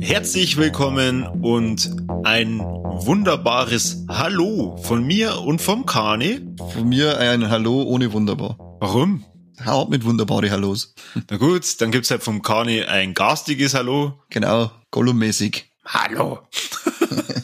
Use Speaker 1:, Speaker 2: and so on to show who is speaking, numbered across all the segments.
Speaker 1: Herzlich willkommen und ein wunderbares Hallo von mir und vom Kani.
Speaker 2: Von mir ein Hallo ohne wunderbar.
Speaker 1: Warum?
Speaker 2: Haut mit wunderbare Hallos.
Speaker 1: Na gut, dann gibt's halt vom Kani ein garstiges Hallo.
Speaker 2: Genau, Gollum-mäßig.
Speaker 1: Hallo.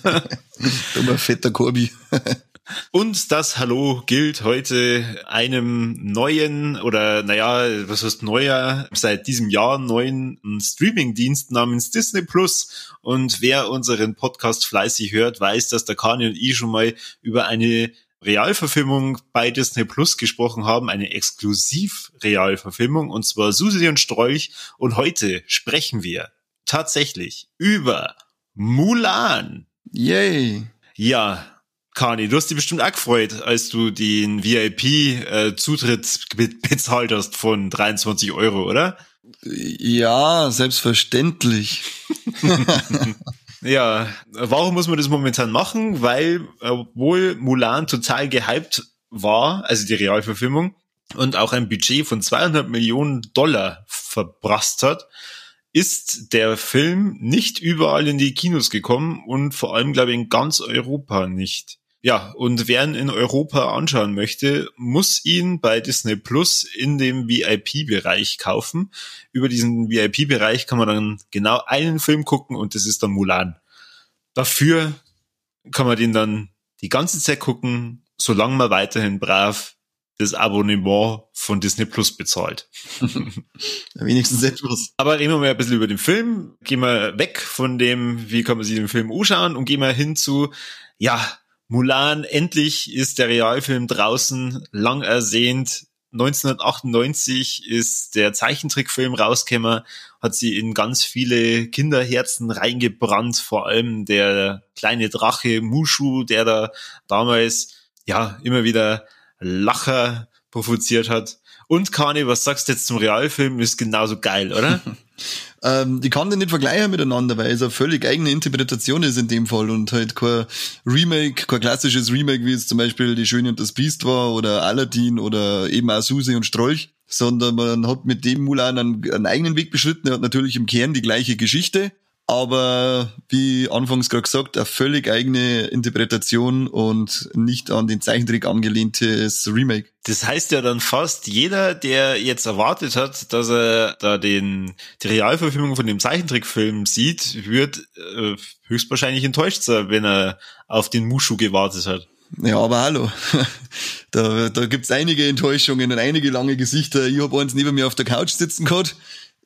Speaker 2: Dummer fetter Korbi.
Speaker 1: Und das Hallo gilt heute einem neuen oder naja, was heißt neuer, seit diesem Jahr neuen Streaming-Dienst namens Disney Plus. Und wer unseren Podcast fleißig hört, weiß, dass der Kani und ich schon mal über eine Realverfilmung bei Disney Plus gesprochen haben, eine Exklusiv-Realverfilmung, und zwar Susi und Strolch. Und heute sprechen wir tatsächlich über Mulan.
Speaker 2: Yay.
Speaker 1: Ja, Kani, du hast dich bestimmt auch gefreut, als du den VIP-Zutritt bezahlt hast von 23 Euro, oder?
Speaker 2: Ja, selbstverständlich.
Speaker 1: ja, warum muss man das momentan machen? Weil, obwohl Mulan total gehypt war, also die Realverfilmung, und auch ein Budget von 200 Millionen Dollar verbrasst hat, ist der Film nicht überall in die Kinos gekommen und vor allem, glaube ich, in ganz Europa nicht. Ja, und wer ihn in Europa anschauen möchte, muss ihn bei Disney Plus in dem VIP-Bereich kaufen. Über diesen VIP-Bereich kann man dann genau einen Film gucken und das ist dann Mulan. Dafür kann man den dann die ganze Zeit gucken, solange man weiterhin brav das Abonnement von Disney Plus bezahlt.
Speaker 2: Wenigstens etwas.
Speaker 1: Aber reden wir mal ein bisschen über den Film. Gehen wir weg von dem, wie kann man sich den Film anschauen und gehen wir hin zu, ja, Mulan, endlich ist der Realfilm draußen, lang ersehnt. 1998 ist der Zeichentrickfilm rausgekommen, hat sie in ganz viele Kinderherzen reingebrannt, vor allem der kleine Drache Mushu, der da damals ja immer wieder Lacher provoziert hat. Und Kani, was sagst du jetzt zum Realfilm? Ist genauso geil, oder?
Speaker 2: ähm, die kann den nicht vergleichen miteinander, weil es eine völlig eigene Interpretation ist in dem Fall und halt kein Remake, kein klassisches Remake, wie es zum Beispiel Die Schöne und das Biest war oder Aladdin oder eben auch Susi und Strolch, sondern man hat mit dem Mulan einen, einen eigenen Weg beschritten. Er hat natürlich im Kern die gleiche Geschichte, aber wie anfangs gerade gesagt, eine völlig eigene Interpretation und nicht an den Zeichentrick angelehntes Remake.
Speaker 1: Das heißt ja dann fast, jeder, der jetzt erwartet hat, dass er da den, die Realverfilmung von dem Zeichentrickfilm sieht, wird äh, höchstwahrscheinlich enttäuscht sein, wenn er auf den Mushu gewartet hat.
Speaker 2: Ja, aber hallo. Da, da gibt's einige Enttäuschungen und einige lange Gesichter. Ich hab eins neben mir auf der Couch sitzen gehabt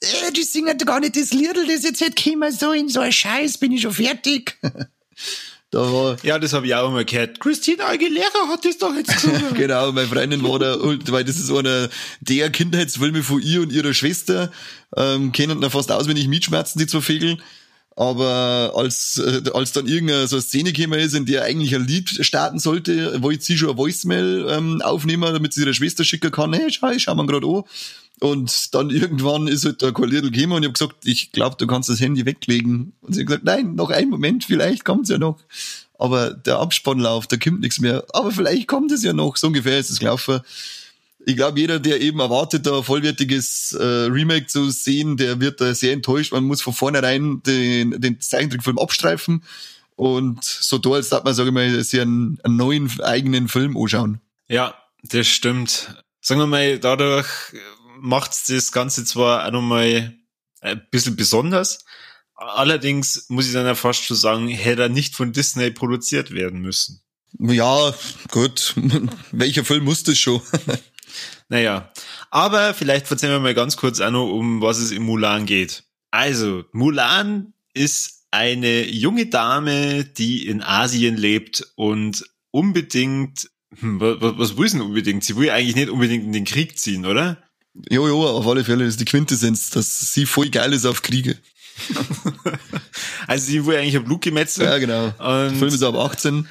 Speaker 2: äh, die singen doch gar nicht das Liedl, das jetzt hätte kommen so in so ein Scheiß, bin ich schon fertig.
Speaker 1: da war ja, das habe ich auch immer gehört. Christina Aguilera hat das doch jetzt gesungen.
Speaker 2: genau, meine Freundin war da, weil das ist einer der Kindheitsfilme von ihr und ihrer Schwester, ähm, kennen da fast auswendig Mietschmerzen, die zwei Vögel. Aber als, äh, als dann irgendeine so eine Szene gekommen ist, in der eigentlich ein Lied starten sollte, wollte sie schon ein Voicemail ähm, aufnehmen, damit sie ihrer Schwester schicken kann, hey, schau, schau mal gerade an. Und dann irgendwann ist halt der Kollidl gekommen und ich habe gesagt, ich glaube, du kannst das Handy weglegen. Und sie hat gesagt, nein, noch einen Moment, vielleicht kommt's ja noch. Aber der Abspannlauf, da kommt nichts mehr. Aber vielleicht kommt es ja noch. So ungefähr ist es gelaufen. Ich glaube, jeder, der eben erwartet, da vollwertiges äh, Remake zu sehen, der wird da sehr enttäuscht. Man muss von vornherein den, den Zeichentrickfilm abstreifen und so da, als darf man, sage ich mal, sich einen, einen neuen eigenen Film anschauen.
Speaker 1: Ja, das stimmt. Sagen wir mal, dadurch macht das Ganze zwar auch nochmal ein bisschen besonders, allerdings muss ich dann ja fast schon sagen, hätte er nicht von Disney produziert werden müssen.
Speaker 2: Ja, gut. Welcher Film muss das schon?
Speaker 1: naja, aber vielleicht erzählen wir mal ganz kurz auch noch, um was es in Mulan geht. Also, Mulan ist eine junge Dame, die in Asien lebt und unbedingt, hm, was, was will sie denn unbedingt? Sie will eigentlich nicht unbedingt in den Krieg ziehen, oder?
Speaker 2: Jo, jo, auf alle Fälle ist die Quintessenz, dass sie voll geil ist auf Kriege.
Speaker 1: also sie wurde eigentlich ein Blutgemetzel.
Speaker 2: Ja, genau. Und Der Film ist ab 18.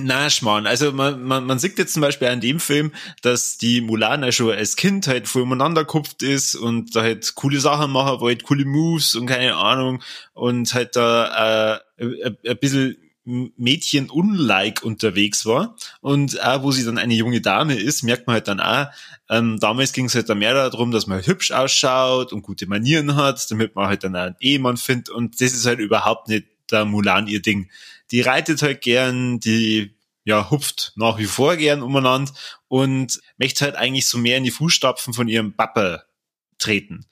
Speaker 1: Na, Schmarrn. Also man, man, man sieht jetzt zum Beispiel an dem Film, dass die Mulana schon als Kind halt voll umeinander kupft ist und da halt coole Sachen machen wollte, coole Moves und keine Ahnung und halt da äh, ein bisschen Mädchen-unlike unterwegs war. Und auch wo sie dann eine junge Dame ist, merkt man halt dann auch, ähm, damals ging es halt dann mehr darum, dass man halt hübsch ausschaut und gute Manieren hat, damit man halt dann auch einen Ehemann findet. Und das ist halt überhaupt nicht der Mulan ihr Ding. Die reitet halt gern, die ja, hupft nach wie vor gern umeinander und möchte halt eigentlich so mehr in die Fußstapfen von ihrem Papa treten.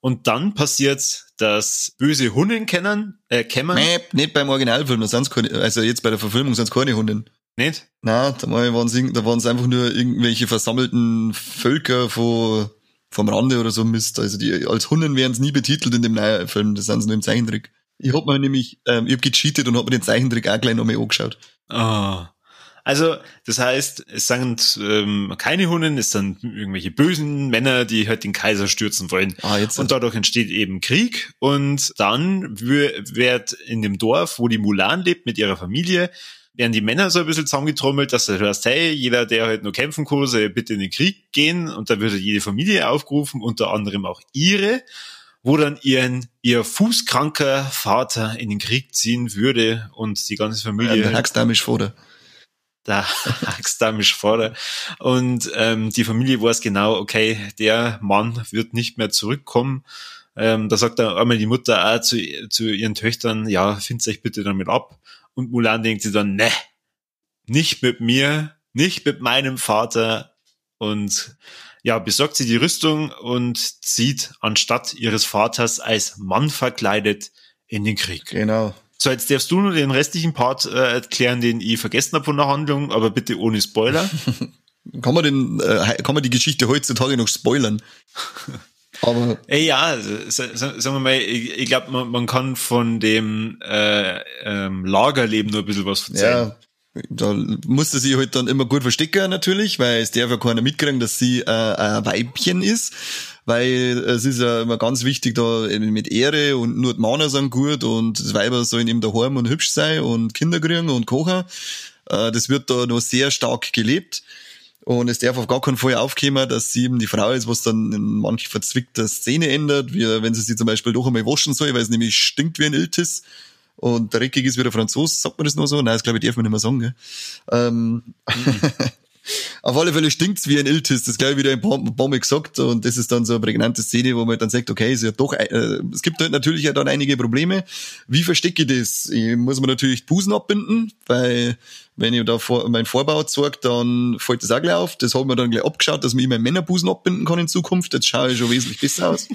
Speaker 1: Und dann passiert dass böse Hunden kennen, äh, kennen.
Speaker 2: Nee, nicht beim Originalfilm, da sind's keine, also jetzt bei der Verfilmung sind es keine Hunden.
Speaker 1: Nicht?
Speaker 2: Na, da waren es da einfach nur irgendwelche versammelten Völker von, vom Rande oder so Mist. Also die als Hunden werden es nie betitelt in dem neuen Film, das sind sie nur im Zeichentrick. Ich hab mir nämlich, ähm, ich hab gecheatet und hab mir den Zeichentrick auch gleich nochmal angeschaut.
Speaker 1: Ah. Also, das heißt, es sind ähm, keine Hunden, es sind irgendwelche bösen Männer, die halt den Kaiser stürzen wollen.
Speaker 2: Ah, jetzt
Speaker 1: und dadurch entsteht eben Krieg. Und dann wird in dem Dorf, wo die Mulan lebt mit ihrer Familie, werden die Männer so ein bisschen zusammengetrommelt, dass du hörst, hey, jeder, der halt nur kämpfen kann, soll bitte in den Krieg gehen. Und da wird halt jede Familie aufgerufen, unter anderem auch ihre wo dann ihren, ihr fußkranker Vater in den Krieg ziehen würde und die ganze Familie.
Speaker 2: Ja, Hackstamisch vor
Speaker 1: da hackst da mich vor. Und ähm, die Familie weiß genau, okay, der Mann wird nicht mehr zurückkommen. Ähm, da sagt dann einmal die Mutter auch zu, zu ihren Töchtern, ja, findet euch bitte damit ab. Und Mulan denkt sie dann, ne, nicht mit mir, nicht mit meinem Vater. Und ja, besorgt sie die Rüstung und zieht anstatt ihres Vaters als Mann verkleidet in den Krieg.
Speaker 2: Genau.
Speaker 1: So, jetzt darfst du nur den restlichen Part äh, erklären, den ich vergessen habe von der Handlung, aber bitte ohne Spoiler.
Speaker 2: kann man den, äh, kann man die Geschichte heutzutage noch spoilern?
Speaker 1: Aber Ey, ja, sagen wir mal, ich, ich glaube, man, man kann von dem äh, ähm, Lagerleben nur ein bisschen was erzählen.
Speaker 2: Ja, da musste sie halt dann immer gut verstecken natürlich, weil es darf ja keiner mitkriegen, dass sie äh, ein Weibchen ist weil es ist ja immer ganz wichtig da mit Ehre und nur die Männer sind gut und das Weiber sollen eben daheim und hübsch sein und Kinder kriegen und kochen. Äh, das wird da noch sehr stark gelebt. Und es darf auf gar keinen Fall aufkommen, dass sie eben die Frau ist, was dann in manch verzwickter Szene ändert, wie wenn sie sich zum Beispiel doch einmal waschen soll, weil es nämlich stinkt wie ein Iltis und dreckig ist wie der Franzose, sagt man das nur so? Nein, das glaube ich darf man nicht mehr sagen. Gell? Ähm, mhm. Auf alle Fälle stinkt's wie ein Iltis, das gleich wieder ein paar, Mal gesagt und das ist dann so eine prägnante Szene, wo man dann sagt, okay, ist ja doch, äh, es gibt halt natürlich ja dann einige Probleme. Wie verstecke ich das? Ich muss man natürlich Busen abbinden, weil wenn ich da vor, mein Vorbau zeigt, dann fällt das auch gleich auf. Das haben wir dann gleich abgeschaut, dass man immer Männerbusen abbinden kann in Zukunft. Jetzt schaue ich schon wesentlich besser aus.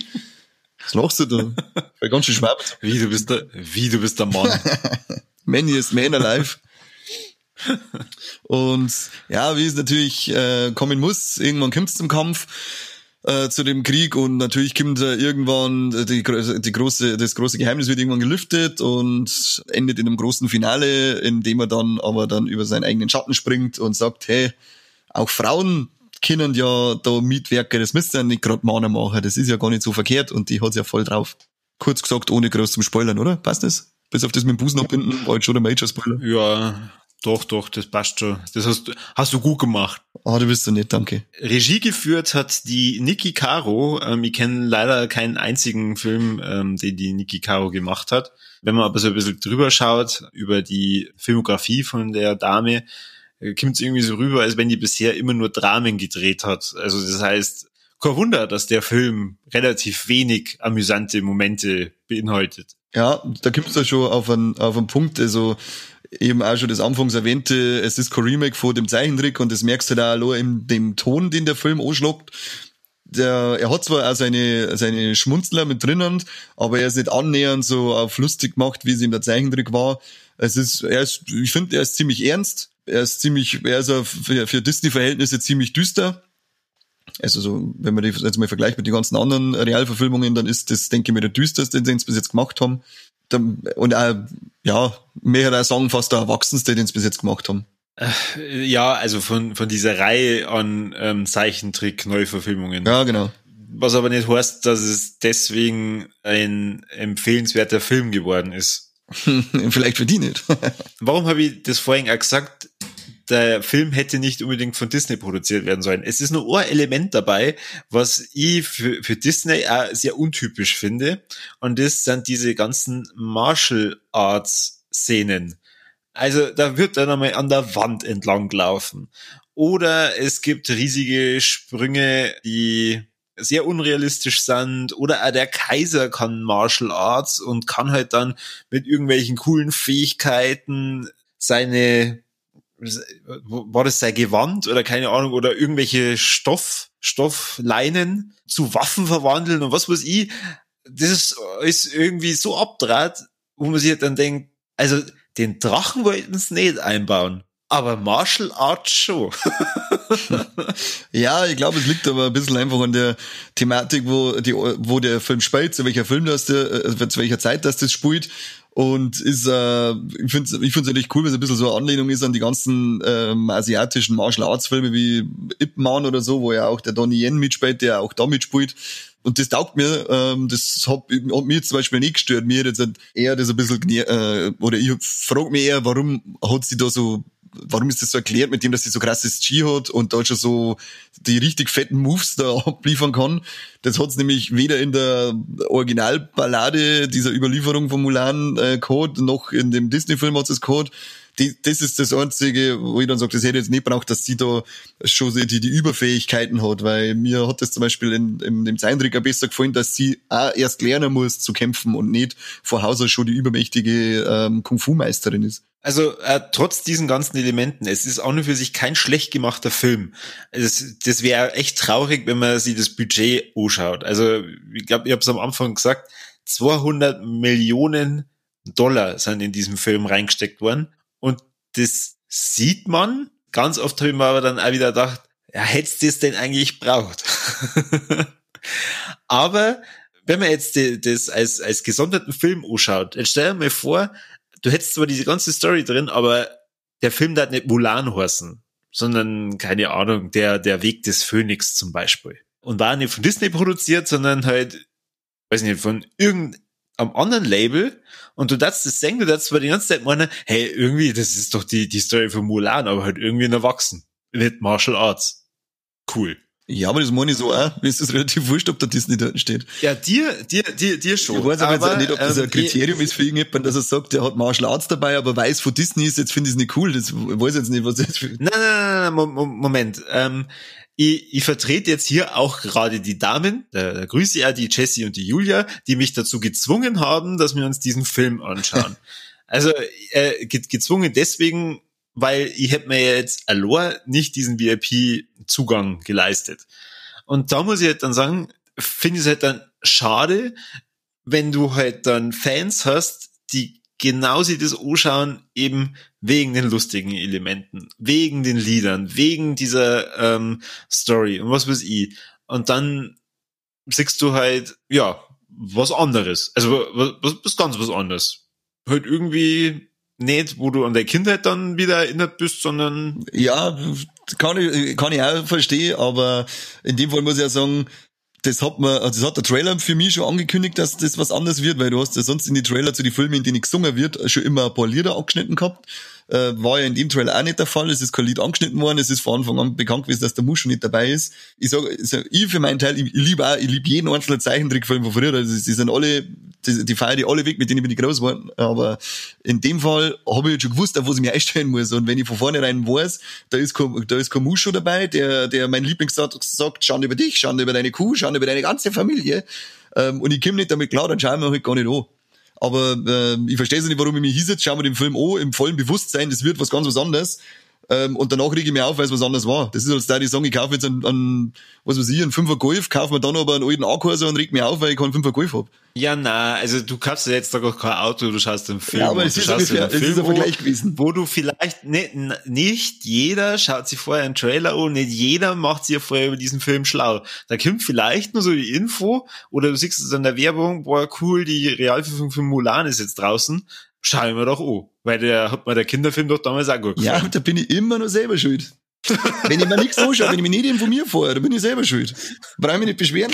Speaker 2: Was lachst du da? Weil ganz schön schwer.
Speaker 1: Wie, du bist der, wie, du bist der Mann.
Speaker 2: Many is man alive. Und ja, wie es natürlich äh, kommen muss, irgendwann kommt es zum Kampf äh, zu dem Krieg und natürlich kommt äh, irgendwann die, die große, das große Geheimnis wird irgendwann gelüftet und endet in einem großen Finale, in dem er dann aber dann über seinen eigenen Schatten springt und sagt, hey, auch Frauen können ja da Mietwerke, das müsst ihr nicht gerade Männer machen, das ist ja gar nicht so verkehrt und die hat's ja voll drauf. Kurz gesagt, ohne groß zum Spoilern, oder? Passt das? Bis auf das mit dem Busen abbinden, war jetzt schon der Major-Spoiler.
Speaker 1: Ja, doch, doch, das passt schon. Das hast, hast du gut gemacht.
Speaker 2: Ah, oh, du bist so nett, danke.
Speaker 1: Regie geführt hat die Niki Caro. Ähm, ich kenne leider keinen einzigen Film, ähm, den die Niki Caro gemacht hat. Wenn man aber so ein bisschen drüber schaut, über die Filmografie von der Dame, kommt es irgendwie so rüber, als wenn die bisher immer nur Dramen gedreht hat. Also das heißt, kein Wunder, dass der Film relativ wenig amüsante Momente beinhaltet.
Speaker 2: Ja, da kommt es ja schon auf einen, auf einen Punkt, also eben auch schon das anfangs erwähnte, es ist kein Remake von dem Zeichentrick und das merkst du da auch in dem Ton, den der Film anschlagt. Der, er hat zwar auch seine, seine Schmunzler mit drinnen, aber er ist nicht annähernd so auf lustig gemacht, wie es in der Zeichentrick war. Es ist, er ist, ich finde, er ist ziemlich ernst. Er ist ziemlich, er ist für, für Disney-Verhältnisse ziemlich düster. Also so, wenn man das jetzt mal vergleicht mit den ganzen anderen Realverfilmungen, dann ist das, denke ich mir, der düsterste, den sie bis jetzt gemacht haben und auch, ja, mehr auch sagen, fast der Erwachsenste, den sie bis jetzt gemacht haben.
Speaker 1: Äh, ja, also von, von dieser Reihe an ähm, Zeichentrick-Neuverfilmungen.
Speaker 2: Ja, genau.
Speaker 1: Was aber nicht heißt, dass es deswegen ein empfehlenswerter Film geworden ist.
Speaker 2: Vielleicht für die nicht.
Speaker 1: Warum habe ich das vorhin auch gesagt? der Film hätte nicht unbedingt von Disney produziert werden sollen. Es ist nur ein Element dabei, was ich für, für Disney auch sehr untypisch finde. Und das sind diese ganzen Martial Arts Szenen. Also da wird dann einmal an der Wand entlang laufen. Oder es gibt riesige Sprünge, die sehr unrealistisch sind oder auch der Kaiser kann Martial Arts und kann halt dann mit irgendwelchen coolen Fähigkeiten seine war das sein Gewand oder keine Ahnung oder irgendwelche Stoff Stoffleinen zu Waffen verwandeln und was weiß ich das ist, ist irgendwie so abdraht wo man sich halt dann denkt also den Drachen wollten es nicht einbauen aber Martial Arts schon.
Speaker 2: ja, ich glaube, es liegt aber ein bisschen einfach an der Thematik, wo, die, wo der Film spielt, zu welcher Film das, der, äh, zu welcher Zeit das das spielt. Und ist, äh, ich finde es ich find's natürlich cool, weil es ein bisschen so eine Anlehnung ist an die ganzen ähm, asiatischen Martial Arts Filme wie Ip Man oder so, wo ja auch der Donnie Yen mitspielt, der auch da mitspielt. Und das taugt mir, ähm, das hat, hat mir zum Beispiel nicht gestört. Mir jetzt eher das ein bisschen, äh, oder ich frage mich eher, warum hat sie da so warum ist das so erklärt mit dem, dass sie so krasses G hat und da schon so die richtig fetten Moves da abliefern kann. Das hat's nämlich weder in der Originalballade dieser Überlieferung von Mulan äh, Code noch in dem Disney-Film hat es Code die, das ist das Einzige, wo ich dann sage, das hätte jetzt nicht braucht, dass sie da schon die, die Überfähigkeiten hat, weil mir hat das zum Beispiel in, in dem Zeindricker besser gefallen, dass sie auch erst lernen muss zu kämpfen und nicht vor Haus aus schon die übermächtige ähm, Kung-Fu-Meisterin ist.
Speaker 1: Also äh, trotz diesen ganzen Elementen, es ist auch nur für sich kein schlecht gemachter Film. Es, das wäre echt traurig, wenn man sich das Budget anschaut. Also ich glaube, ich habe es am Anfang gesagt, 200 Millionen Dollar sind in diesem Film reingesteckt worden und das sieht man. Ganz oft habe ich mir aber dann auch wieder gedacht, ja, hättest du das denn eigentlich braucht? aber wenn man jetzt das als, als gesonderten Film anschaut, jetzt stell dir mal vor, du hättest zwar diese ganze Story drin, aber der Film darf nicht Mulan heißen, sondern, keine Ahnung, der, der Weg des Phönix zum Beispiel. Und war nicht von Disney produziert, sondern halt, weiß nicht, von irgendeinem anderen Label und du darfst das sehen, du darfst zwar die ganze Zeit meinen, hey, irgendwie, das ist doch die, die Story von Mulan, aber halt irgendwie ein Erwachsen. Mit Martial Arts. Cool.
Speaker 2: Ja, aber das meine ich so auch. Mir ist das relativ wurscht, ob da Disney dort steht.
Speaker 1: Ja, dir, dir, dir, dir schon.
Speaker 2: Ich weiß aber, aber jetzt nicht, ob das ein ähm, Kriterium ist für irgendjemanden, dass er sagt, der hat Martial Arts dabei, aber weiß von Disney ist, jetzt finde ich es nicht cool. Das ich weiß jetzt nicht, was das für...
Speaker 1: Nein, nein, nein, nein, Moment. Ähm, ich, ich vertrete jetzt hier auch gerade die Damen, da, da grüße ich ja die Jessie und die Julia, die mich dazu gezwungen haben, dass wir uns diesen Film anschauen. also äh, gezwungen deswegen, weil ich hätte mir jetzt allein nicht diesen VIP-Zugang geleistet. Und da muss ich halt dann sagen, finde ich es halt dann schade, wenn du halt dann Fans hast, die genau sie das anschauen, eben wegen den lustigen Elementen, wegen den Liedern, wegen dieser ähm, Story und was weiß ich. Und dann siehst du halt, ja, was anderes. Also was, was ganz was anderes. Halt irgendwie nicht, wo du an der Kindheit dann wieder erinnert bist, sondern.
Speaker 2: Ja, kann ich, kann ich auch verstehen, aber in dem Fall muss ich ja sagen, das hat man, also das hat der Trailer für mich schon angekündigt, dass das was anderes wird, weil du hast ja sonst in die Trailer zu den Filmen, in denen gesungen wird, schon immer ein paar Lieder angeschnitten gehabt. Äh, war ja in dem Trailer auch nicht der Fall. Es ist kein Lied angeschnitten worden. Es ist von Anfang an bekannt gewesen, dass der Musch schon nicht dabei ist. Ich sage, ich für meinen Teil, ich, ich liebe auch, ich liebe jeden einzelnen Zeichentrickfilm von früher. Also, die sind alle, die, die feiern die alle weg, mit denen bin ich groß geworden. Aber in dem Fall habe ich jetzt schon gewusst, auf was ich mich einstellen muss. Und wenn ich von vornherein weiß, da ist kein, da ist kein Musch schon dabei, der, der mein Lieblingssatz sagt, schau über dich, schau über deine Kuh, schau über deine ganze Familie. Ähm, und ich komme nicht damit klar, dann schauen wir halt gar nicht an. Aber äh, ich verstehe nicht, warum ich mich hinsetze, schauen wir den Film an, im vollen Bewusstsein, das wird was ganz was anderes. Ähm, und danach rege ich mich auf, weil es was anderes war. Das ist als da, die sagen, ich kaufe jetzt einen, einen was weiß ich, einen Fünfer Golf, kaufe mir dann aber einen alten A-Kurser und reg mich auf, weil ich keinen Fünfer Golf hab.
Speaker 1: Ja, na, also du kaufst ja jetzt doch kein Auto, du schaust den Film.
Speaker 2: Ja, aber es ist, ungefähr, es ist ein Vergleich gewesen.
Speaker 1: Wo du vielleicht nicht, nicht jeder schaut sich vorher einen Trailer an, nicht jeder macht sich vorher über diesen Film schlau. Da kommt vielleicht nur so die Info oder du siehst es in der Werbung, boah, cool, die Realverfilmung von Mulan ist jetzt draußen. Schau ich mir doch an. Weil der hat mir der Kinderfilm doch damals auch gut
Speaker 2: gefallen. Ja, da bin ich immer noch selber schuld. wenn ich mir nichts anschaue, wenn ich mich nicht informiere vorher, dann bin ich selber schuld. Brauche ich mich nicht beschweren.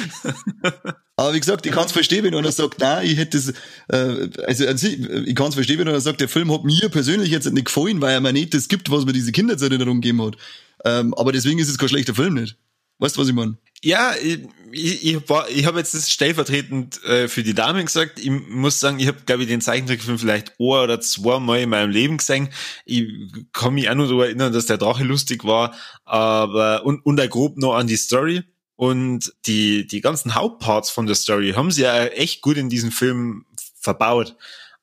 Speaker 2: Aber wie gesagt, ich kann es verstehen, wenn einer sagt, nein, ich hätte es, äh, also ich kann es verstehen, wenn einer sagt, der Film hat mir persönlich jetzt nicht gefallen, weil er mir nicht das gibt, was mir diese Kindheitserinnerung gegeben hat. Ähm, aber deswegen ist es kein schlechter Film nicht. Weißt du, was ich meine?
Speaker 1: Ja, ich, ich, ich, ich habe jetzt das stellvertretend äh, für die Damen gesagt. Ich muss sagen, ich habe, glaube ich, den Zeichentrickfilm vielleicht ein oder zweimal in meinem Leben gesehen. Ich kann mich auch nur daran erinnern, dass der Drache lustig war, aber und, und auch grob noch an die Story. Und die, die ganzen Hauptparts von der Story haben sie ja echt gut in diesem Film verbaut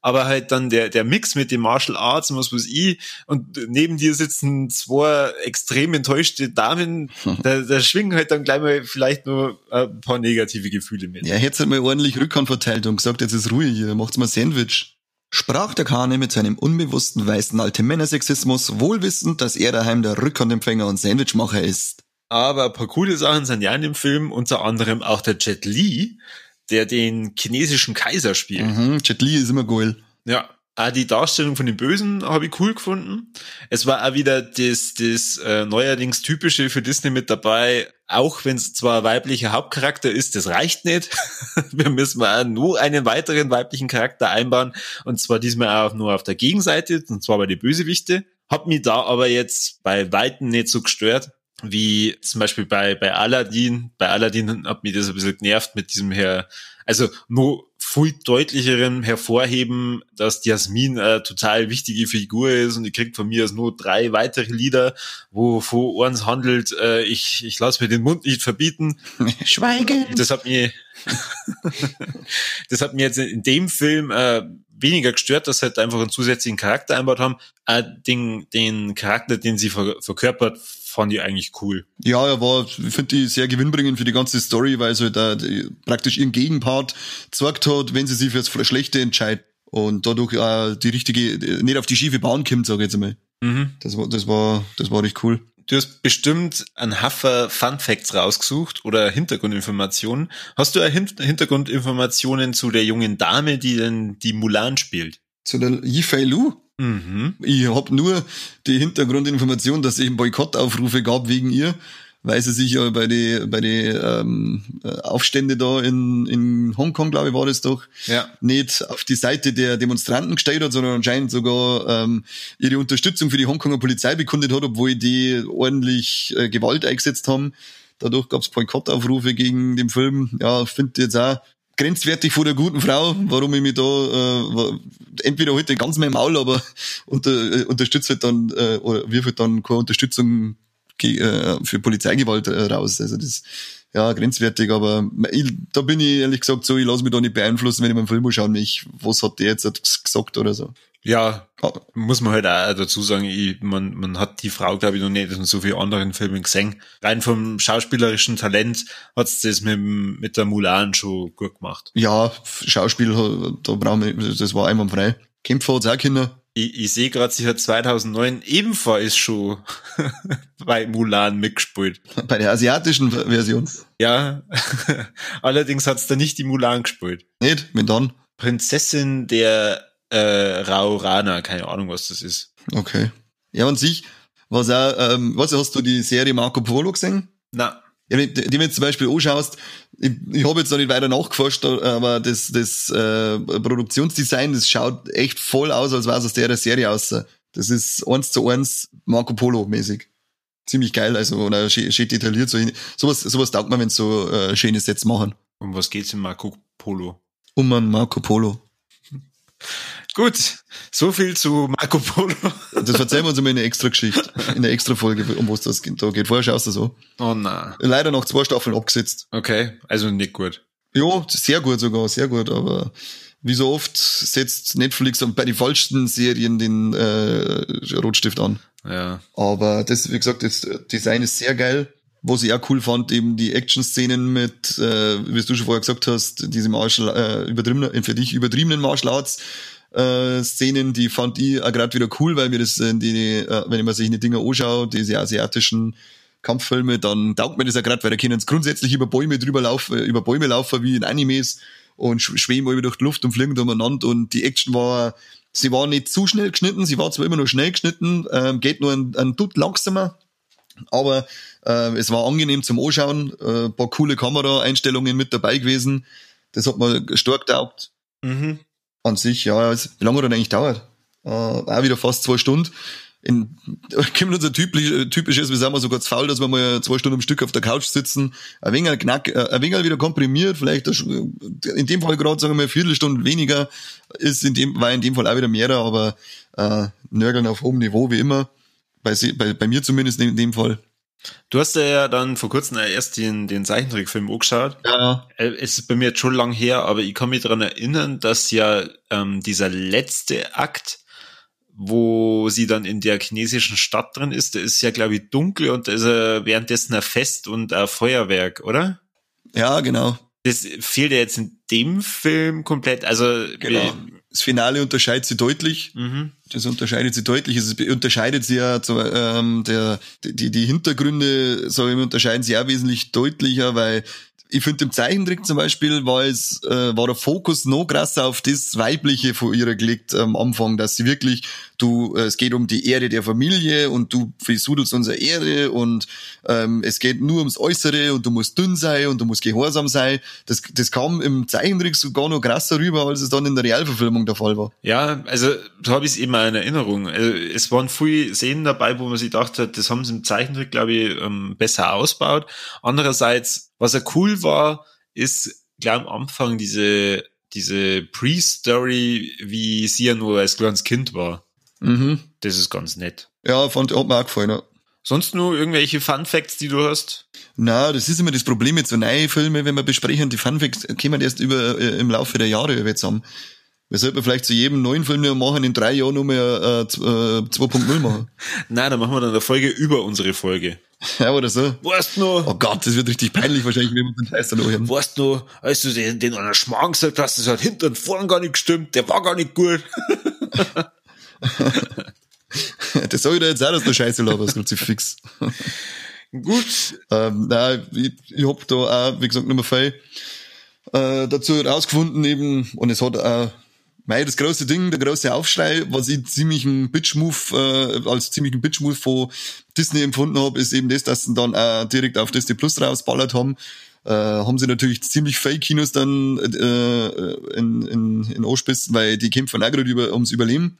Speaker 1: aber halt dann der, der Mix mit dem Martial Arts und was weiß ich, und neben dir sitzen zwei extrem enttäuschte Damen, da, da schwingen halt dann gleich mal vielleicht nur ein paar negative Gefühle mit.
Speaker 2: Ja, hätte halt mal ordentlich Rückhand verteilt und gesagt, jetzt ist Ruhe hier, macht's mal Sandwich. Sprach der Kane mit seinem unbewussten weißen alte Männersexismus, wohlwissend, dass er daheim der Rückhandempfänger und Sandwichmacher ist.
Speaker 1: Aber ein paar coole Sachen sind ja in dem Film, unter anderem auch der Jet Li, der den chinesischen Kaiser spielt.
Speaker 2: Mhm, Jet Li ist immer geil.
Speaker 1: Ja, auch die Darstellung von den Bösen habe ich cool gefunden. Es war auch wieder das, das äh, neuerdings typische für Disney mit dabei, auch wenn es zwar weiblicher Hauptcharakter ist, das reicht nicht. Wir müssen auch nur einen weiteren weiblichen Charakter einbauen und zwar diesmal auch nur auf der Gegenseite, und zwar bei den Bösewichte. Hat mich da aber jetzt bei Weitem nicht so gestört wie zum Beispiel bei, bei Aladdin. Bei Aladdin hat mich das ein bisschen genervt mit diesem her, also nur viel deutlicheren hervorheben, dass Jasmin eine total wichtige Figur ist und die kriegt von mir aus nur drei weitere Lieder, wo vor uns handelt, äh, ich, ich lasse mir den Mund nicht verbieten.
Speaker 2: Schweige!
Speaker 1: Das hat mir, das hat mir jetzt in dem Film äh, weniger gestört, dass sie halt einfach einen zusätzlichen Charakter einbaut haben. Äh, den, den Charakter, den sie ver verkörpert, fand ich eigentlich cool.
Speaker 2: Ja, er war, ich finde die sehr gewinnbringend für die ganze Story, weil sie da die, praktisch ihren Gegenpart gezeigt hat, wenn sie sich fürs Schlechte entscheidet und dadurch äh, die richtige, nicht auf die schiefe Bahn kommt, sage ich jetzt mal. Mhm. Das war, das war, das war richtig cool.
Speaker 1: Du hast bestimmt einen Haffer Fun Facts rausgesucht oder Hintergrundinformationen. Hast du Hintergrundinformationen zu der jungen Dame, die denn die Mulan spielt?
Speaker 2: Zu der Yifei Lu? Mhm. Ich habe nur die Hintergrundinformation, dass es eben Boykottaufrufe gab wegen ihr, weil sie sich ja bei den bei die, ähm, Aufstände da in, in Hongkong, glaube ich, war das doch,
Speaker 1: ja.
Speaker 2: nicht auf die Seite der Demonstranten gestellt hat, sondern anscheinend sogar ähm, ihre Unterstützung für die Hongkonger Polizei bekundet hat, obwohl die ordentlich äh, Gewalt eingesetzt haben. Dadurch gab es Boykottaufrufe gegen den Film. Ja, finde jetzt auch grenzwertig vor der guten Frau, warum ich mich da äh, entweder heute ganz mein Maul, aber unter, äh, unterstützt halt dann äh, oder wirft halt dann keine Unterstützung äh, für Polizeigewalt äh, raus. Also das ja grenzwertig, aber ich, da bin ich ehrlich gesagt so, ich lasse mich da nicht beeinflussen, wenn ich meinen Film schaue, ich, was hat der jetzt gesagt oder so.
Speaker 1: Ja, muss man halt auch dazu sagen, ich, man, man hat die Frau, glaube ich, noch nicht in so vielen anderen Filmen gesehen. Rein vom schauspielerischen Talent hat's das mit, mit der Mulan schon gut gemacht.
Speaker 2: Ja, Schauspiel, da brauchen wir, das war einwandfrei. Kämpfer hat's auch Kinder.
Speaker 1: Ich, ich sehe gerade, sie hat 2009 ebenfalls schon bei Mulan mitgespielt.
Speaker 2: Bei der asiatischen Version?
Speaker 1: Ja, allerdings hat's da nicht die Mulan gespielt.
Speaker 2: Nicht? Mit dann?
Speaker 1: Prinzessin der äh, Raurana, keine Ahnung, was das ist.
Speaker 2: Okay. Ja, und sich, was auch, ähm, was hast du die Serie Marco Polo gesehen?
Speaker 1: Na.
Speaker 2: Ja, wenn, du zum Beispiel anschaust, ich, ich habe jetzt noch nicht weiter nachgeforscht, aber das, das äh, Produktionsdesign, das schaut echt voll aus, als wäre es aus der Serie aus. Das ist eins zu eins Marco Polo mäßig. Ziemlich geil, also oder schön, schön detailliert. So, sowas, sowas taugt man, wenn so äh, schöne Sets machen.
Speaker 1: Um was geht's in Marco Polo?
Speaker 2: Um einen Marco Polo.
Speaker 1: Gut, so viel zu Marco Polo.
Speaker 2: Das erzählen wir uns immer in einer extra Geschichte, in einer extra Folge, um was das da geht. Vorher schaust du so.
Speaker 1: Oh nein.
Speaker 2: Leider noch zwei Staffeln abgesetzt.
Speaker 1: Okay, also nicht gut.
Speaker 2: Ja, sehr gut sogar, sehr gut, aber wie so oft setzt Netflix bei den falschsten Serien den äh, Rotstift an.
Speaker 1: Ja.
Speaker 2: Aber das, wie gesagt, das Design ist sehr geil. Was ich auch cool fand, eben die Action-Szenen mit, äh, wie du schon vorher gesagt hast, diese Martial, äh, übertriebenen, für dich übertriebenen Martial Arts äh, Szenen, die fand ich auch gerade wieder cool, weil mir das, äh, die, äh, wenn ich mir solche Dinge anschaue, diese asiatischen Kampffilme, dann taugt mir das ja gerade, weil da können grundsätzlich über Bäume drüber laufen, über Bäume laufen wie in Animes und schweben über durch die Luft und fliegen umeinander und die Action war, sie war nicht zu schnell geschnitten, sie war zwar immer noch schnell geschnitten, ähm, geht nur ein, ein Dutt langsamer, Aber äh, es war angenehm zum Anschauen, äh, paar coole Kameraeinstellungen mit dabei gewesen. Das hat mir stark taugt.
Speaker 1: Mhm.
Speaker 2: An sich, ja, wie lange hat er eigentlich dauert? Äh, auch wieder fast zwei Stunden. In, kommt unser typisch, typisches, wir sind mal sogar zu faul, dass wir mal zwei Stunden am Stück auf der Couch sitzen, ein wenig, knack, äh, ein wenig wieder komprimiert, vielleicht in dem Fall gerade sagen wir eine Viertelstunde weniger, ist in dem, war in dem Fall auch wieder mehr, aber äh, Nörgeln auf hohem Niveau wie immer. Bei, bei, bei mir zumindest in dem Fall.
Speaker 1: Du hast ja dann vor kurzem erst den, den Zeichentrickfilm angeschaut.
Speaker 2: Ja.
Speaker 1: Äh, es ist bei mir jetzt schon lang her, aber ich kann mich daran erinnern, dass ja ähm, dieser letzte Akt, wo sie dann in der chinesischen Stadt drin ist, der ist ja, glaube ich, dunkel und da ist ja währenddessen ein Fest und ein Feuerwerk, oder?
Speaker 2: Ja, genau.
Speaker 1: Das fehlt ja jetzt in dem Film komplett. Also
Speaker 2: genau. Das Finale unterscheidet sich deutlich.
Speaker 1: Mhm.
Speaker 2: Das unterscheidet sich deutlich. Es unterscheidet sich ja zu, ähm, der die die Hintergründe, sage ich mal, unterscheiden sich auch wesentlich deutlicher, weil ich finde im Zeichentrick zum Beispiel war es äh, war der Fokus noch krasser auf das Weibliche von ihr gelegt am Anfang, dass sie wirklich du äh, es geht um die Ehre der Familie und du versudelst unsere Ehre und ähm, es geht nur ums Äußere und du musst dünn sein und du musst gehorsam sein. Das das kam im Zeichentrick sogar noch krasser rüber, als es dann in der Realverfilmung der Fall war.
Speaker 1: Ja, also so habe ich es immer in Erinnerung. Also, es waren viele Szenen dabei, wo man sich dachte, das haben sie im Zeichentrick glaube ich ähm, besser ausbaut. Andererseits was ja cool war, ist gleich am Anfang diese, diese Pre-Story, wie sie ja nur als kleines Kind war.
Speaker 2: Mhm.
Speaker 1: Das ist ganz nett.
Speaker 2: Ja, fand, hat mir auch gefallen. Ja.
Speaker 1: Sonst nur irgendwelche Fun Facts, die du hast?
Speaker 2: Na, das ist immer das Problem mit so neuen Filmen, wenn wir besprechen, die Fun Facts kommen erst über, äh, im Laufe der Jahre zusammen. Wir sollten vielleicht zu jedem neuen Film nur machen, in drei Jahren nochmal äh, äh, 2.0 machen.
Speaker 1: Nein, dann machen wir dann eine Folge über unsere Folge.
Speaker 2: Ja, oder so.
Speaker 1: Weißt du
Speaker 2: Oh Gott, das wird richtig peinlich wahrscheinlich, wenn wir den Scheiß dann hören.
Speaker 1: Weißt du, als du den, den einer Schmarrn gesagt hast, das hat hinten und vorn gar nicht gestimmt, der war gar nicht gut.
Speaker 2: das sag ich dir jetzt auch, dass du Scheiße laberst, fix.
Speaker 1: Gut.
Speaker 2: Ähm, nein, ich, ich hab da auch, wie gesagt, nochmal viel äh, dazu rausgefunden eben, und es hat auch Mei, das große Ding, der große Aufschrei, was ich ziemlichen Bitch-Move, äh, als ziemlichen Bitch-Move von Disney empfunden habe, ist eben das, dass sie dann auch direkt auf Disney Plus rausballert haben. Äh, haben sie natürlich ziemlich Fake-Kinos dann äh, in, in, in Anspitzen, weil die kämpfen auch gerade über, ums Überleben.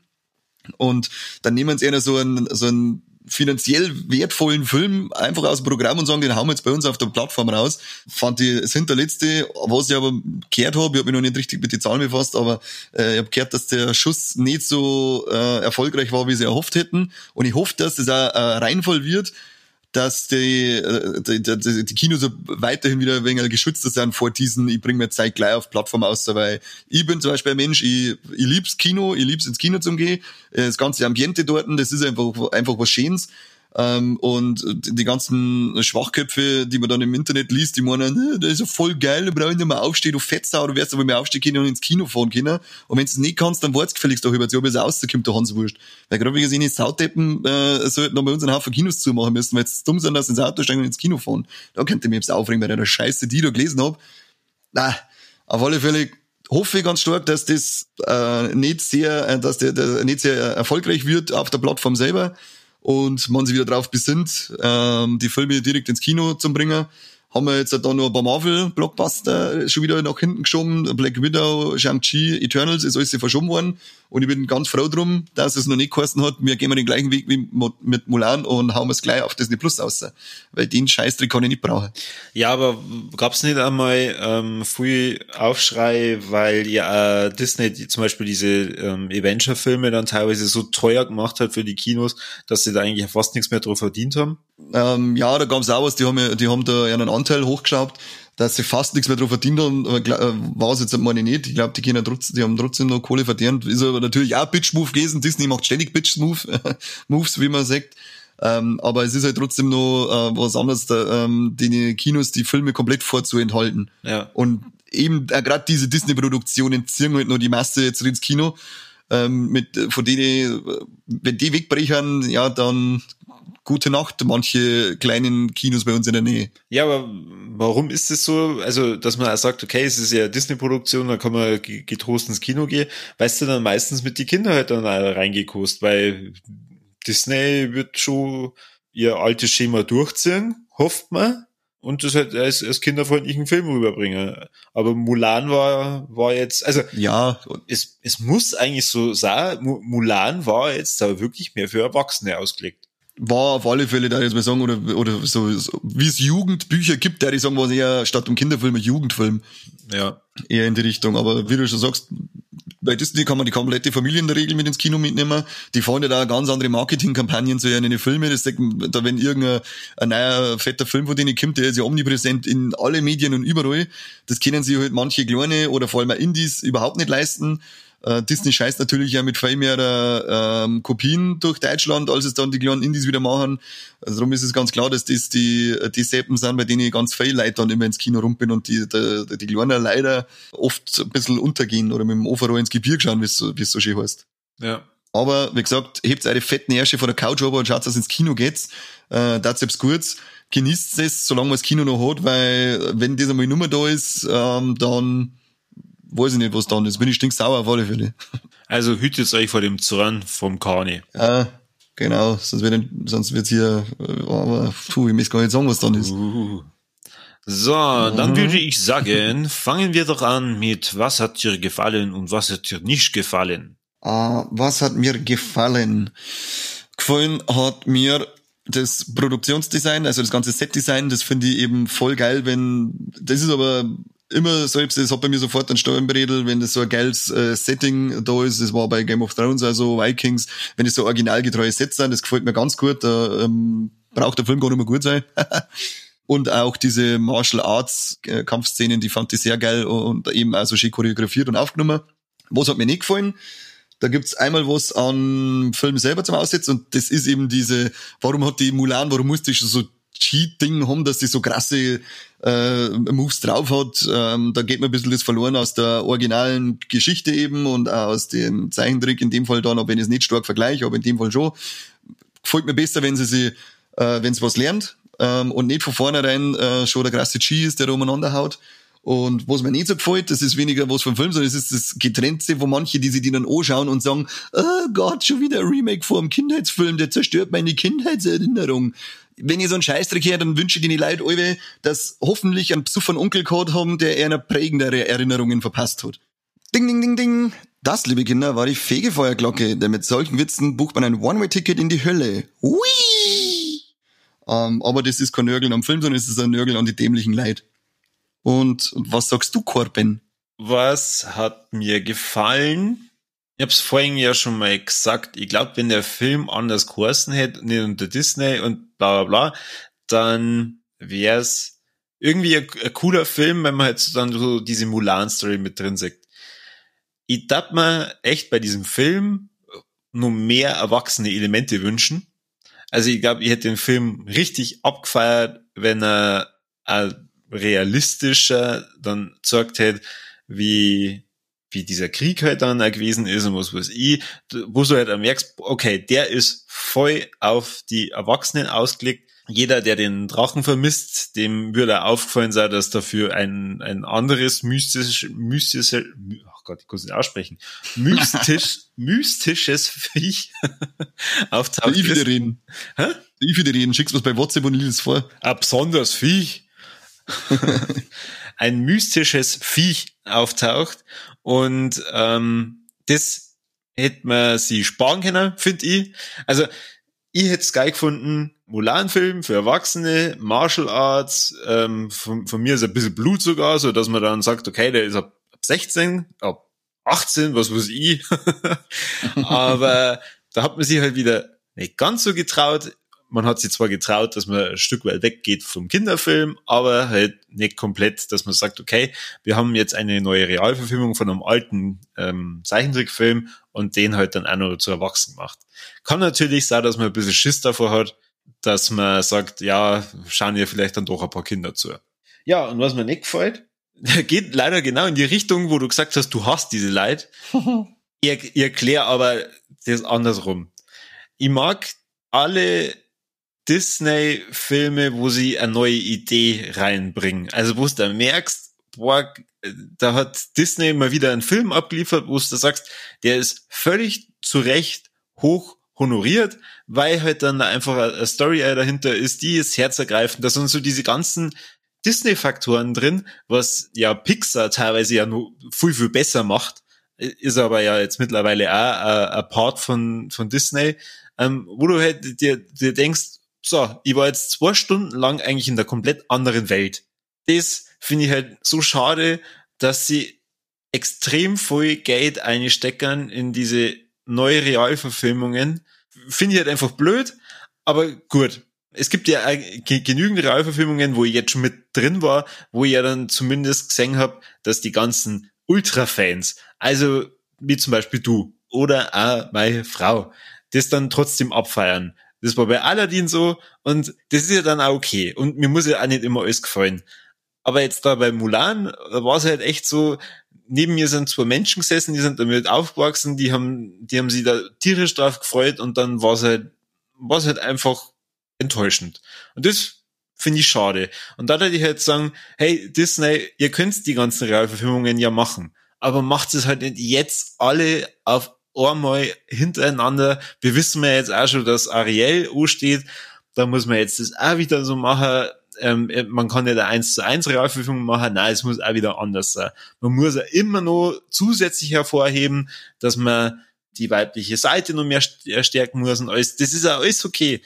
Speaker 2: Und dann nehmen sie einer so einen, so einen finanziell wertvollen Film einfach aus dem Programm und sagen, den hauen wir jetzt bei uns auf der Plattform raus. Fand ich das hinterletzte, was ich aber gehört habe, ich habe mich noch nicht richtig mit den Zahlen befasst, aber äh, ich habe gehört, dass der Schuss nicht so äh, erfolgreich war, wie sie erhofft hätten. Und ich hoffe, dass das auch äh, Reinfall wird, dass die, äh, die, die, die Kinos so weiterhin wieder ein wenig geschützter sind vor diesen, ich bringe mir Zeit gleich auf Plattform aus, weil ich bin zum Beispiel ein Mensch, ich, ich lieb's Kino, ich lieb's ins Kino zu gehen, das ganze Ambiente dort, das ist einfach, einfach was Schönes. Ähm, und die ganzen Schwachköpfe, die man dann im Internet liest, die meinen, das ist ja voll geil, du brauchst nicht mehr aufstehen, du Fettsau, du wirst aber mehr aufstehen können und ins Kino fahren können. Und wenn du es nicht kannst, dann wart's gefälligst doch über, ob es rauskommt, der Hans Wurscht. Weil gerade wie gesehen, die Sauteppen äh, sollten noch bei uns einen Haufen Kinos zumachen müssen, weil sie dumm sind, dass sie ins Auto steigen und ins Kino fahren. Da könnte ich mich jetzt aufregen, weil ich der Scheiße, die ich da gelesen hab. Na, auf alle Fälle hoffe ich ganz stark, dass das äh, nicht sehr, äh, dass der, der nicht sehr erfolgreich wird auf der Plattform selber und man sich wieder drauf besinnt, ähm, die Filme direkt ins Kino zu bringen. Haben wir jetzt da noch ein paar Marvel-Blockbuster schon wieder nach hinten geschoben. Black Widow, Shang-Chi, Eternals ist alles verschoben worden. Und ich bin ganz froh drum, dass es noch nicht geheißen hat, wir gehen den gleichen Weg wie mit Mulan und hauen es gleich auf Disney Plus aus. Weil den Scheißtrick kann ich nicht brauchen.
Speaker 1: Ja, aber gab's nicht einmal ähm, viel Aufschrei, weil ja äh, Disney die, zum Beispiel diese ähm, Adventure-Filme dann teilweise so teuer gemacht hat für die Kinos, dass sie da eigentlich fast nichts mehr drauf verdient haben?
Speaker 2: Ähm, ja, da gab's auch was, die haben, die haben da einen Anteil hochgeschraubt dass sie fast nichts mehr drauf verdient haben, äh, war es jetzt meine ich nicht. Ich glaube, die können trotzdem, die haben trotzdem noch Kohle verdient. Ist aber natürlich auch Bitch-Move gewesen. Disney macht ständig Bitch-Move, Moves, wie man sagt. Ähm, aber es ist halt trotzdem noch äh, was anderes, da, ähm, den Kinos die Filme komplett vorzuenthalten.
Speaker 1: Ja.
Speaker 2: Und eben äh, gerade diese Disney-Produktionen ziehen halt noch die Masse jetzt ins Kino. Ähm, mit, von denen, wenn die wegbrechen, ja, dann gute Nacht, manche kleinen Kinos bei uns in der Nähe.
Speaker 1: Ja, aber warum ist es so? Also, dass man sagt, okay, es ist ja Disney-Produktion, da kann man getrost ins Kino gehen. Weißt du dann meistens mit die Kinder halt dann reingekost, weil Disney wird schon ihr altes Schema durchziehen, hofft man, und das halt als, als kinderfreundlichen Film rüberbringen. Aber Mulan war, war jetzt, also
Speaker 2: ja,
Speaker 1: es, es muss eigentlich so sein, Mulan war jetzt da wirklich mehr für Erwachsene ausgelegt
Speaker 2: war auf alle Fälle, da jetzt mal sagen, oder, oder so, so wie es Jugendbücher gibt, da ich sagen, was eher statt um Kinderfilm ein Jugendfilm.
Speaker 1: Ja.
Speaker 2: Eher in die Richtung. Aber wie du schon sagst, bei Disney kann man die komplette Familie in der Regel mit ins Kino mitnehmen. Die fahren ja da ganz andere Marketingkampagnen zu ihren Filme. Das sagt, da wenn irgendein ein neuer fetter Film von denen kommt, der ist ja omnipräsent in alle Medien und überall. Das können sich halt manche kleine oder vor allem auch Indies überhaupt nicht leisten. Äh, Disney scheißt natürlich ja mit viel mehr ähm, Kopien durch Deutschland, als es dann die kleinen Indies wieder machen. Also darum ist es ganz klar, dass das die, die Seppen sind, bei denen ganz viele Leute dann immer ins Kino rum bin und die, die, die Kleinen leider oft ein bisschen untergehen oder mit dem Overall ins Gebirge schauen, wie es so, wie es so schön heißt.
Speaker 1: Ja.
Speaker 2: Aber wie gesagt, hebt eure fetten Ärsche von der Couch runter und schaut, dass ins Kino geht. Äh, das selbst kurz. Genießt es, solange man das Kino noch hat, weil wenn das einmal Nummer da ist, ähm, dann weiß ich nicht, was dann ist. Bin ich stinksauer auf alle Fälle.
Speaker 1: Also hütet euch vor dem Zorn vom Kani.
Speaker 2: Ja, genau. Sonst wird, sonst wird's hier, äh, aber puh, ich muss gar nicht sagen, was dann ist. Uh.
Speaker 1: So, dann mhm. würde ich sagen, fangen wir doch an mit was hat dir gefallen und was hat dir nicht gefallen?
Speaker 2: Ah, was hat mir gefallen? Gefallen hat mir das Produktionsdesign, also das ganze Setdesign, das finde ich eben voll geil, wenn, das ist aber immer selbst, das hat bei mir sofort ein Steuernbredel, wenn das so ein geiles äh, Setting da ist, das war bei Game of Thrones, also Vikings, wenn es so originalgetreue Sets sind, das gefällt mir ganz gut, da ähm, braucht der Film gar nicht mehr gut sein. und auch diese Martial Arts äh, Kampfszenen, die fand ich sehr geil und eben auch so schön choreografiert und aufgenommen. Was hat mir nicht gefallen? Da gibt's einmal was an Film selber zum Aussetzen und das ist eben diese, warum hat die Mulan, warum musste ich so Cheat-Ding haben, dass die so krasse äh, Moves drauf hat. Ähm, da geht mir ein bisschen das verloren aus der originalen Geschichte eben und auch aus dem Zeichentrick in dem Fall dann, auch wenn ich es nicht stark vergleiche, aber in dem Fall schon. Gefällt mir besser, wenn sie sie, äh, wenn sie was lernt ähm, und nicht von vornherein äh, schon der krasse Chi ist, der da umeinander haut. Und was mir nicht so gefällt, das ist weniger was vom Film, sondern es ist das Getrennte, wo manche, die sich die dann anschauen und sagen, oh Gott, schon wieder ein Remake vor einem Kindheitsfilm, der zerstört meine Kindheitserinnerung wenn ihr so einen Scheißdreck her, dann wünsche ich den Leute alle, dass hoffentlich einen Besuch von Onkel Code haben, der eher eine prägendere Erinnerungen verpasst hat. Ding, ding, ding, ding. Das, liebe Kinder, war die Fegefeuerglocke, denn mit solchen Witzen bucht man ein One-Way-Ticket in die Hölle. Hui! Ähm, aber das ist kein Nörgeln am Film, sondern es ist ein Nörgeln an die dämlichen Leid. Und was sagst du, Korben?
Speaker 1: Was hat mir gefallen? Ich hab's vorhin ja schon mal gesagt. Ich glaube, wenn der Film anders geheißen hätte, nicht unter Disney und bla bla bla, dann wär's irgendwie ein, ein, cooler Film, wenn man jetzt dann so diese Mulan-Story mit drin sieht. Ich darf mir echt bei diesem Film nur mehr erwachsene Elemente wünschen. Also ich glaube, ich hätte den Film richtig abgefeiert, wenn er realistischer dann gesagt hätte, wie wie dieser Krieg halt dann gewesen ist und was weiß ich, wo du halt merkst, okay, der ist voll auf die Erwachsenen ausgelegt. Jeder, der den Drachen vermisst, dem würde aufgefallen sein, dass dafür ein, ein anderes mystisch, mystisches, ach Gott, ich kann es nicht aussprechen, mystisch, mystisches Viech auftaucht.
Speaker 2: Ich wieder reden. Hä? Ich wieder reden. Schickst was bei WhatsApp und liest vor.
Speaker 1: Ein besonderes Viech. ein mystisches Viech auftaucht und ähm, das hätte man sie sparen können, finde ich. Also ich hätte es geil gefunden, Mulan-Film für Erwachsene, Martial Arts, ähm, von, von mir ist ein bisschen Blut sogar, so dass man dann sagt, okay, der ist ab, ab 16, ab 18, was weiß ich. Aber da hat man sich halt wieder nicht ganz so getraut man hat sich zwar getraut, dass man ein Stück weit weggeht vom Kinderfilm, aber halt nicht komplett, dass man sagt, okay, wir haben jetzt eine neue Realverfilmung von einem alten ähm, Zeichentrickfilm und den halt dann auch noch zu erwachsen macht. Kann natürlich sein, dass man ein bisschen Schiss davor hat, dass man sagt, ja, schauen ja vielleicht dann doch ein paar Kinder zu. Ja, und was mir nicht gefällt, geht leider genau in die Richtung, wo du gesagt hast, du hast diese Leid. ich, ich erkläre aber das andersrum. Ich mag alle Disney-Filme, wo sie eine neue Idee reinbringen. Also wo du da merkst, boah, da hat Disney mal wieder einen Film abgeliefert, wo du sagst, der ist völlig zu Recht hoch honoriert, weil halt dann einfach eine Story dahinter ist, die ist herzergreifend. Da sind so diese ganzen Disney-Faktoren drin, was ja Pixar teilweise ja nur viel, viel besser macht, ist aber ja jetzt mittlerweile auch ein Part von, von Disney, ähm, wo du halt dir, dir denkst, so, ich war jetzt zwei Stunden lang eigentlich in der komplett anderen Welt. Das finde ich halt so schade, dass sie extrem viel Geld einstecken in diese neue Realverfilmungen. Finde ich halt einfach blöd, aber gut. Es gibt ja genügend Realverfilmungen, wo ich jetzt schon mit drin war, wo ich ja dann zumindest gesehen habe, dass die ganzen Ultra-Fans, also wie zum Beispiel du oder auch meine Frau, das dann trotzdem abfeiern. Das war bei Aladdin so und das ist ja dann auch okay. Und mir muss ja auch nicht immer alles gefallen. Aber jetzt da bei Mulan, war es halt echt so, neben mir sind zwei Menschen gesessen, die sind damit aufgewachsen, die haben, die haben sich da tierisch drauf gefreut und dann war es halt, war es halt einfach enttäuschend. Und das finde ich schade. Und da würde ich halt sagen, hey, Disney, ihr könnt die ganzen Realverfilmungen ja machen, aber macht es halt nicht jetzt alle auf einmal hintereinander. Wir wissen ja jetzt auch schon, dass Ariel steht. Da muss man jetzt das auch wieder so machen. Ähm, man kann nicht eine 1 zu 1 Realverfilmung machen. Nein, es muss auch wieder anders sein. Man muss ja immer noch zusätzlich hervorheben, dass man die weibliche Seite noch mehr stärken muss und alles. Das ist ja alles okay.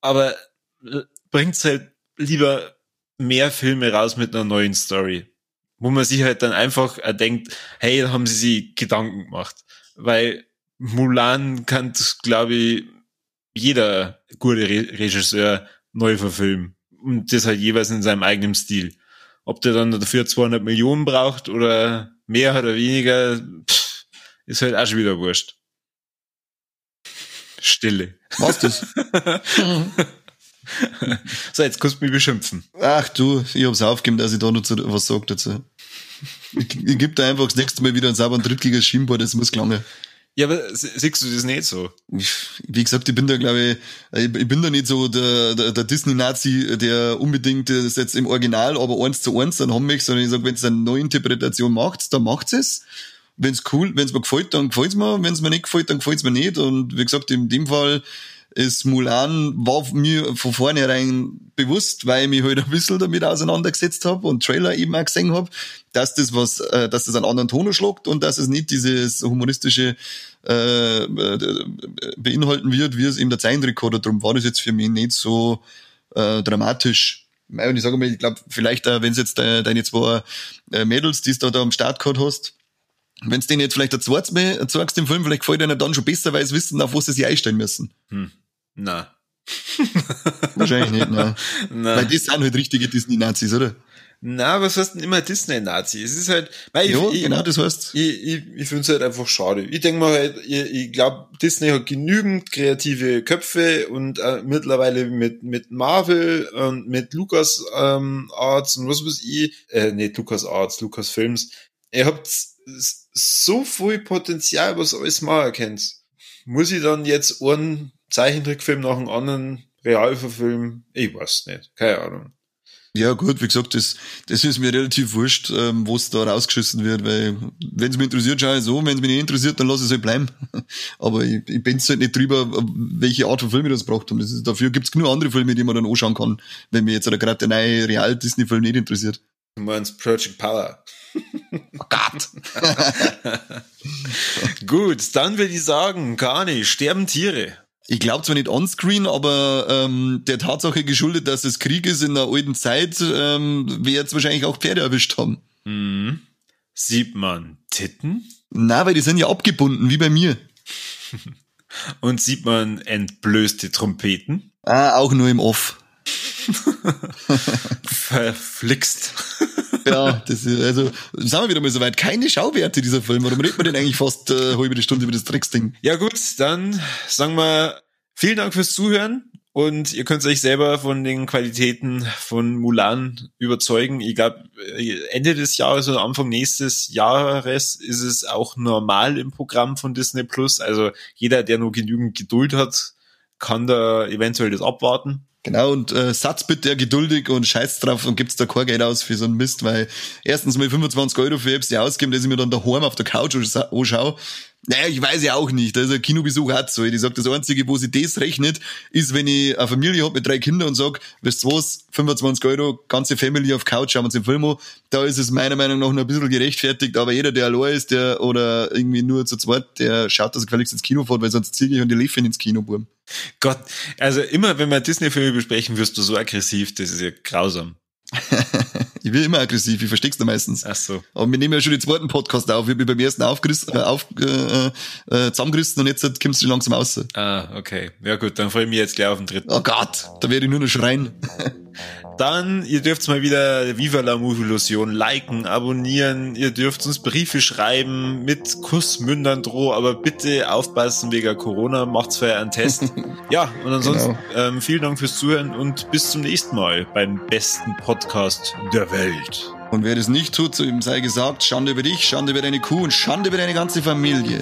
Speaker 1: Aber äh, bringt's halt lieber mehr Filme raus mit einer neuen Story. Wo man sich halt dann einfach denkt, hey, da haben sie sich Gedanken gemacht. Weil Mulan kann, glaube ich, jeder gute Re Regisseur neu verfilmen. Und das halt jeweils in seinem eigenen Stil. Ob der dann dafür 200 Millionen braucht oder mehr oder weniger, pff, ist halt auch schon wieder wurscht. Stille.
Speaker 2: Was das?
Speaker 1: so, jetzt kannst du mich beschimpfen.
Speaker 2: Ach du, ich hab's aufgegeben, dass ich da noch was sag dazu. Ich, ich gebe da einfach das nächste Mal wieder ein sauberen Drittliga Schienboard, das muss gelangen.
Speaker 1: Ja, aber siehst du das nicht so?
Speaker 2: Wie gesagt, ich bin da, glaube ich, ich bin da nicht so der, der, der Disney-Nazi, der unbedingt das jetzt im Original, aber eins zu eins dann haben möchte, sondern ich sage, wenn es eine Neuinterpretation macht, dann macht's es. Wenn's cool, wenn's mir gefällt, dann gefällt's mir. Wenn's mir nicht gefällt, dann gefällt's mir nicht. Und wie gesagt, in dem Fall ist Mulan war mir von vornherein bewusst, weil ich mich halt ein bisschen damit auseinandergesetzt habe und Trailer eben auch gesehen habe, dass das was, äh, dass das einen anderen Ton schlägt und dass es nicht dieses humoristische äh, äh, beinhalten wird, wie es eben der Zeichenrekorder. Darum war das jetzt für mich nicht so äh, dramatisch. Und ich sage mal, ich glaube, vielleicht, wenn es jetzt de, deine zwei äh, Mädels, die du da am Start gehabt hast, wenn es denen jetzt vielleicht ein zweites Mal zeigst im Film, vielleicht gefällt ihnen dann schon besser, weil sie wissen, auf was sie sich einstellen müssen. Hm.
Speaker 1: Na.
Speaker 2: Wahrscheinlich nicht, ne? Na. Weil das sind halt richtige Disney-Nazis, oder?
Speaker 1: Na, was heißt denn immer Disney-Nazi? Es ist halt, weil
Speaker 2: ich, ja,
Speaker 1: ich,
Speaker 2: genau, das heißt.
Speaker 1: Ich, ich, ich finde es halt einfach schade. Ich denke mal halt, ich, ich glaube, Disney hat genügend kreative Köpfe und äh, mittlerweile mit, mit Marvel und mit Lucas ähm, Arts und was weiß ich, äh, nicht Lucas Arts, Lucas Films. Ihr habt so viel Potenzial, was alles mal erkennt. Muss ich dann jetzt einen Zeichentrickfilm nach einem anderen real verfilmen? Ich weiß nicht. Keine Ahnung.
Speaker 2: Ja, gut, wie gesagt, das, das ist mir relativ wurscht, ähm, was da rausgeschissen wird, weil, wenn es mich interessiert, schaue ich so, wenn es mich nicht interessiert, dann lasse ich es halt bleiben. Aber ich, ich bin halt nicht drüber, welche Art von Film ich das braucht haben. Das ist, dafür gibt's genug andere Filme, die man dann anschauen kann, wenn mir jetzt gerade der neue Real-Disney-Film nicht interessiert.
Speaker 1: Du meinst Project Power?
Speaker 2: Oh Gott.
Speaker 1: Gut, dann will ich sagen, gar nicht, sterben Tiere.
Speaker 2: Ich glaube zwar nicht onscreen, aber ähm, der Tatsache geschuldet, dass es Krieg ist in der alten Zeit, ähm, wird jetzt wahrscheinlich auch Pferde erwischt haben.
Speaker 1: Mhm. Sieht man Titten?
Speaker 2: Na, weil die sind ja abgebunden, wie bei mir.
Speaker 1: Und sieht man entblößte Trompeten?
Speaker 2: Ah, auch nur im Off.
Speaker 1: Verflixt.
Speaker 2: ja, das ist, also, sagen wir wieder mal soweit. Keine Schauwerte dieser Film. Warum redet man denn eigentlich fast äh, halbe Stunde über das Drecksding?
Speaker 1: Ja gut, dann sagen wir vielen Dank fürs Zuhören. Und ihr könnt euch selber von den Qualitäten von Mulan überzeugen. Ich glaube, Ende des Jahres oder Anfang nächstes Jahres ist es auch normal im Programm von Disney Plus. Also jeder, der nur genügend Geduld hat, kann da eventuell das abwarten.
Speaker 2: Genau, und äh, Satz bitte geduldig und scheiß drauf und gibt's da kein Geld aus für so einen Mist, weil erstens mal 25 Euro für Apps, ausgeben, dass ich mir dann daheim auf der Couch anschaue, Naja, ich weiß ja auch nicht. Also Kinobesuch hat so. Ich sag, das Einzige, wo sich das rechnet, ist, wenn ich eine Familie hab mit drei Kindern und sag, wisst ihr was, 25 Euro, ganze Family auf Couch, schauen wir uns den Film an. Da ist es meiner Meinung nach noch ein bisschen gerechtfertigt, aber jeder, der allein ist, der oder irgendwie nur zu zweit, der schaut, dass er gefälligst ins Kino fährt, weil sonst ziehe ich und die Liefen ins Kino, Burm.
Speaker 1: Gott, also immer, wenn wir Disney-Filme besprechen, wirst du so aggressiv, das ist ja grausam.
Speaker 2: ich will immer aggressiv, ich versteck's da meistens.
Speaker 1: Ach so.
Speaker 2: Aber wir nehmen ja schon den zweiten Podcast auf. Ich mich beim ersten aufgerissen, äh, auf, äh, äh, zusammengerissen und jetzt kommst du langsam raus.
Speaker 1: Ah, okay. Ja gut, dann freue ich mich jetzt gleich auf den dritten.
Speaker 2: Oh Gott, da werde ich nur noch schreien.
Speaker 1: Dann, ihr dürft mal wieder Viva la Movilusion liken, abonnieren, ihr dürft uns Briefe schreiben mit Kussmündern droh, aber bitte aufpassen wegen Corona, macht's vorher einen Test. ja, und ansonsten genau. ähm, vielen Dank fürs Zuhören und bis zum nächsten Mal beim besten Podcast der Welt.
Speaker 2: Und wer das nicht tut, zu ihm sei gesagt, Schande über dich, Schande über deine Kuh und Schande über deine ganze Familie.